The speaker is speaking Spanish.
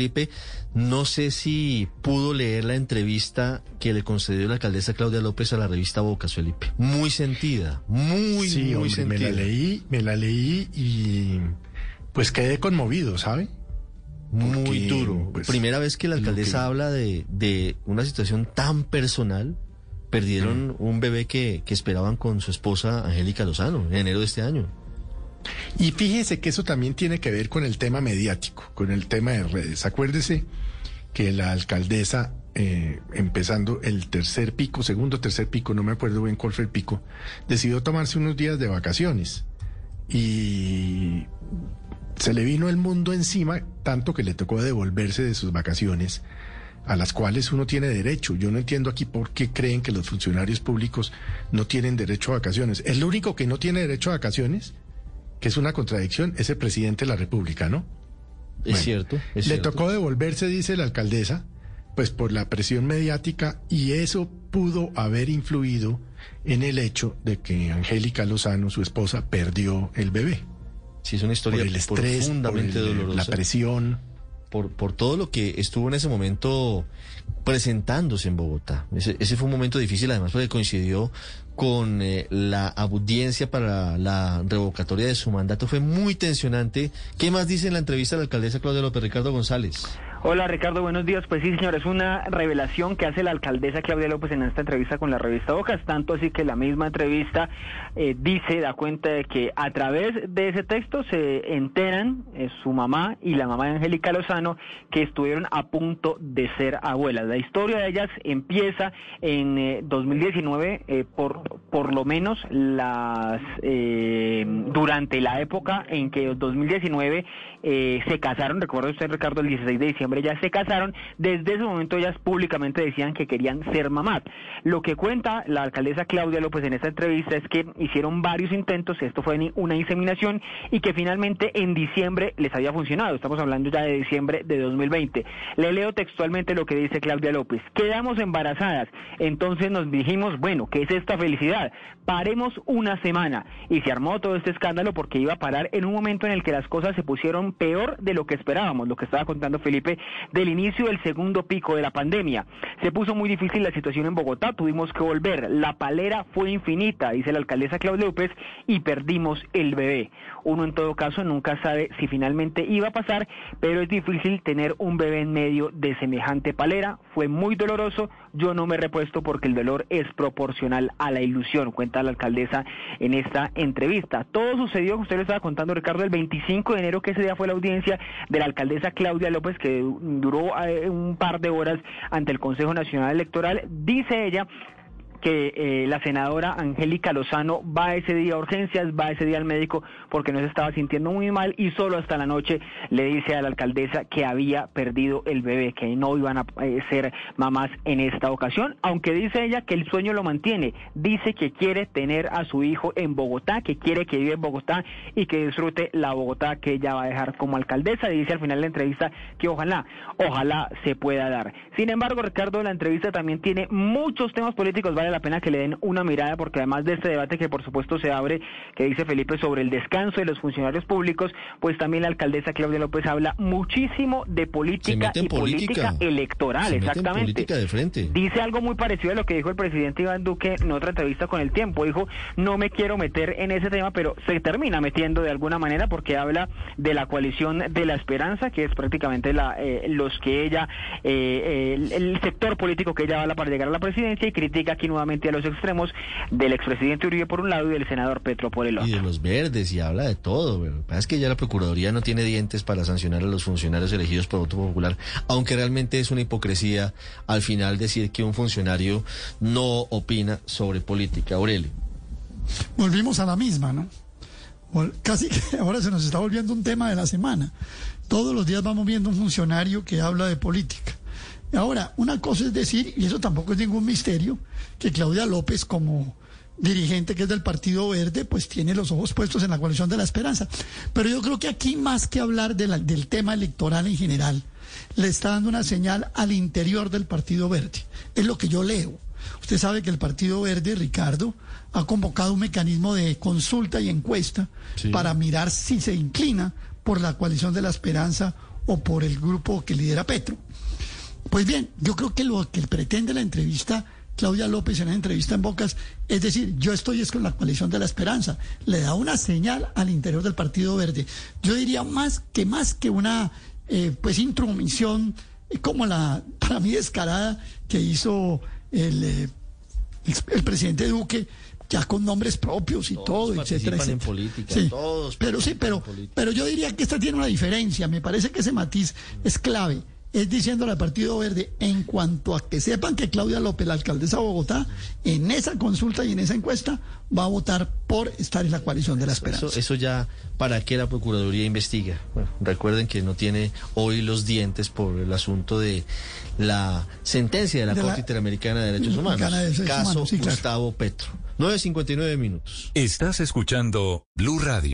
Felipe, no sé si pudo leer la entrevista que le concedió la alcaldesa Claudia López a la revista Bocas, Felipe. Muy sentida, muy, sí, muy hombre, sentida. Me la leí, me la leí y pues quedé conmovido, ¿sabe? Muy duro. pues, Primera vez que la alcaldesa que- habla de, de una situación tan personal. Perdieron un bebé que, que esperaban con su esposa Angélica Lozano en enero de este año. Y fíjese que eso también tiene que ver con el tema mediático, con el tema de redes. Acuérdese que la alcaldesa, eh, empezando el tercer pico, segundo tercer pico, no me acuerdo bien cuál fue el pico, decidió tomarse unos días de vacaciones. Y se le vino el mundo encima, tanto que le tocó devolverse de sus vacaciones, a las cuales uno tiene derecho. Yo no entiendo aquí por qué creen que los funcionarios públicos no tienen derecho a vacaciones. El único que no tiene derecho a vacaciones que es una contradicción, es el presidente de la República, ¿no? Es Bueno, cierto. Es Le cierto. tocó devolverse, dice la alcaldesa, pues por la presión mediática y eso pudo haber influido en el hecho de que Angélica Lozano, su esposa, perdió el bebé. Sí, es una Por historia el estrés, por profundamente el- dolorosa. la presión. Por, por todo lo que estuvo en ese momento presentándose en Bogotá. Ese, fue un momento difícil, además, porque coincidió con eh, la audiencia para la revocatoria de su mandato. Fue muy tensionante. ¿Qué más dice en la entrevista de la alcaldesa Claudia López Ricardo González? Hola Ricardo, buenos días. Pues sí, señor, es una revelación que hace la alcaldesa Claudia López en esta entrevista con la revista Bocas, tanto así que la misma entrevista eh, dice, da cuenta de que a través de ese texto se enteran eh, su mamá y la mamá de Angélica Lozano que estuvieron a punto de ser abuelas. La historia de ellas empieza en eh, 2019, eh, por, por lo menos las durante la época en que 2019 eh, se casaron, recuerda usted Ricardo, el 16 de diciembre ya se casaron, desde ese momento ellas públicamente decían que querían ser mamás. Lo que cuenta la alcaldesa Claudia López en esta entrevista es que hicieron varios intentos, esto fue una inseminación y que finalmente en diciembre les había funcionado, estamos hablando ya de diciembre de 2020. Le leo textualmente lo que dice Claudia López, quedamos embarazadas, entonces nos dijimos, bueno, ¿qué es esta felicidad? Paremos una semana y se armó todo este escándalo porque iba a parar en un momento en el que las cosas se pusieron peor de lo que esperábamos, lo que estaba contando Felipe del inicio del segundo pico de la pandemia. Se puso muy difícil la situación en Bogotá, tuvimos que volver, la palera fue infinita, dice la alcaldesa Claudia López, y perdimos el bebé. Uno en todo caso nunca sabe si finalmente iba a pasar, pero es difícil tener un bebé en medio de semejante palera, fue muy doloroso, yo no me repuesto porque el dolor es proporcional a la ilusión, cuenta la alcaldesa en esta entrevista. Todo sucedió, usted lo estaba contando Ricardo, el 25 de enero, que ese día fue la audiencia de la alcaldesa Claudia López, que duró eh, un par de horas ante el Consejo Nacional Electoral. Dice ella que eh, la senadora Angélica Lozano va ese día a urgencias, va ese día al médico porque no se estaba sintiendo muy mal y solo hasta la noche le dice a la alcaldesa que había perdido el bebé, que no iban a eh, ser mamás en esta ocasión, aunque dice ella que el sueño lo mantiene, dice que quiere tener a su hijo en Bogotá, que quiere que viva en Bogotá y que disfrute la Bogotá que ella va a dejar como alcaldesa, dice al final de la entrevista que ojalá, ojalá se pueda dar. Sin embargo, Ricardo, la entrevista también tiene muchos temas políticos, vale la pena que le den una mirada porque además de este debate que por supuesto se abre, que dice Felipe sobre el descanso de los funcionarios públicos, pues también la alcaldesa Claudia López habla muchísimo de política y política, política. electoral, exactamente. política de frente. Dice algo muy parecido a lo que dijo el presidente Iván Duque en otra entrevista con el tiempo. Dijo, no me quiero meter en ese tema, pero se termina metiendo de alguna manera porque habla de la coalición de la esperanza, que es prácticamente la, eh, los que ella, eh, el, el sector político que ella habla para llegar a la presidencia y critica aquí nuevamente a los extremos del expresidente Uribe por un lado y del senador Petro por el otro. Y de los verdes, y habla de todo. pero Lo que pasa es que ya la Procuraduría no tiene dientes para sancionar a los funcionarios elegidos por voto popular, aunque realmente es una hipocresía al final decir que un funcionario no opina sobre política. Aurelio. volvimos a la misma, ¿no? Casi que ahora se nos está volviendo un tema de la semana. Todos los días vamos viendo un funcionario que habla de política. Ahora, una cosa es decir, y eso tampoco es ningún misterio, que Claudia López como dirigente que es del Partido Verde, pues tiene los ojos puestos en la coalición de la esperanza. Pero yo creo que aquí más que hablar de la- del tema electoral en general, le está dando una señal al interior del Partido Verde. Es lo que yo leo. Usted sabe que el Partido Verde, Ricardo, ha convocado un mecanismo de consulta y encuesta Sí. para mirar si se inclina por la coalición de la esperanza o por el grupo que lidera Petro. Pues bien, yo creo que lo que pretende la entrevista Claudia López en la entrevista en Bocas, es decir, yo estoy es con la coalición de la esperanza, le da una señal al interior del Partido Verde. Yo diría más que más que una eh, pues intromisión eh, como la para mí descarada que hizo el, eh, el presidente Duque ya con nombres propios y todo, etcétera, etcétera. En política, todos pero sí, pero, pero yo diría que esta tiene una diferencia. Me parece que ese matiz es clave es diciéndole al Partido Verde, en cuanto a que sepan que Claudia López, la alcaldesa de Bogotá, en esa consulta y en esa encuesta va a votar por estar en la coalición de la esperanza. Eso, ya, ¿para qué la Procuraduría investiga? recuerden que no tiene hoy los dientes por el asunto de la sentencia de la Corte Interamericana de Derechos Humanos. Caso Gustavo Petro. 9.59 minutos. Estás escuchando Blue Radio.